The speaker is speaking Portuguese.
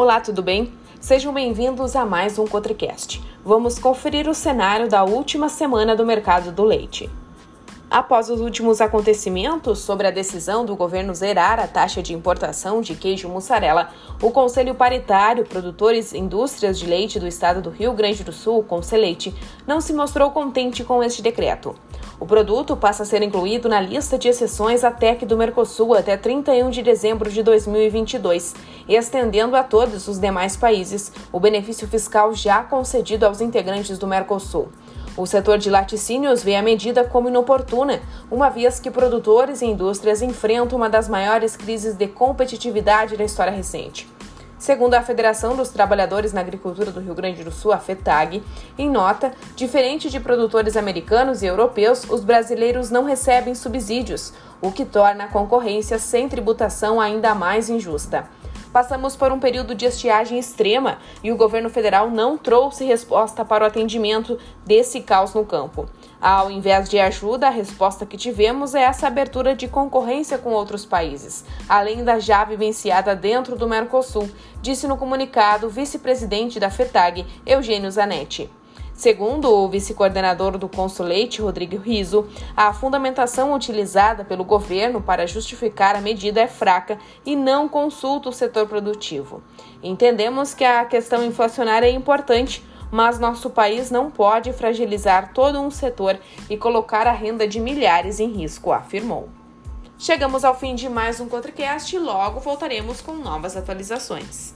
Olá, tudo bem? Sejam bem-vindos a mais um Cotricast. Vamos conferir o cenário da última semana do mercado do leite. Após os últimos acontecimentos sobre a decisão do governo zerar a taxa de importação de queijo mussarela, o Conselho Paritário Produtores e Indústrias de Leite do Estado do Rio Grande do Sul, Conselheite, não se mostrou contente com este decreto. O produto passa a ser incluído na lista de exceções à TEC do Mercosul até 31 de dezembro de 2022, estendendo a todos os demais países o benefício fiscal já concedido aos integrantes do Mercosul. O setor de laticínios vê a medida como inoportuna, uma vez que produtores e indústrias enfrentam uma das maiores crises de competitividade da história recente. Segundo a Federação dos Trabalhadores na Agricultura do Rio Grande do Sul, a FETAG, em nota, diferente de produtores americanos e europeus, os brasileiros não recebem subsídios, o que torna a concorrência sem tributação ainda mais injusta. Passamos por um período de estiagem extrema e o governo federal não trouxe resposta para o atendimento desse caos no campo. Ao invés de ajuda, a resposta que tivemos é essa abertura de concorrência com outros países, além da já vivenciada dentro do Mercosul, disse no comunicado o vice-presidente da FETAG, Eugênio Zanetti. Segundo o vice-coordenador do Consulate, Rodrigo Riso, a fundamentação utilizada pelo governo para justificar a medida é fraca e não consulta o setor produtivo. Entendemos que a questão inflacionária é importante, mas nosso país não pode fragilizar todo um setor e colocar a renda de milhares em risco, afirmou. Chegamos ao fim de mais um ContraCast e logo voltaremos com novas atualizações.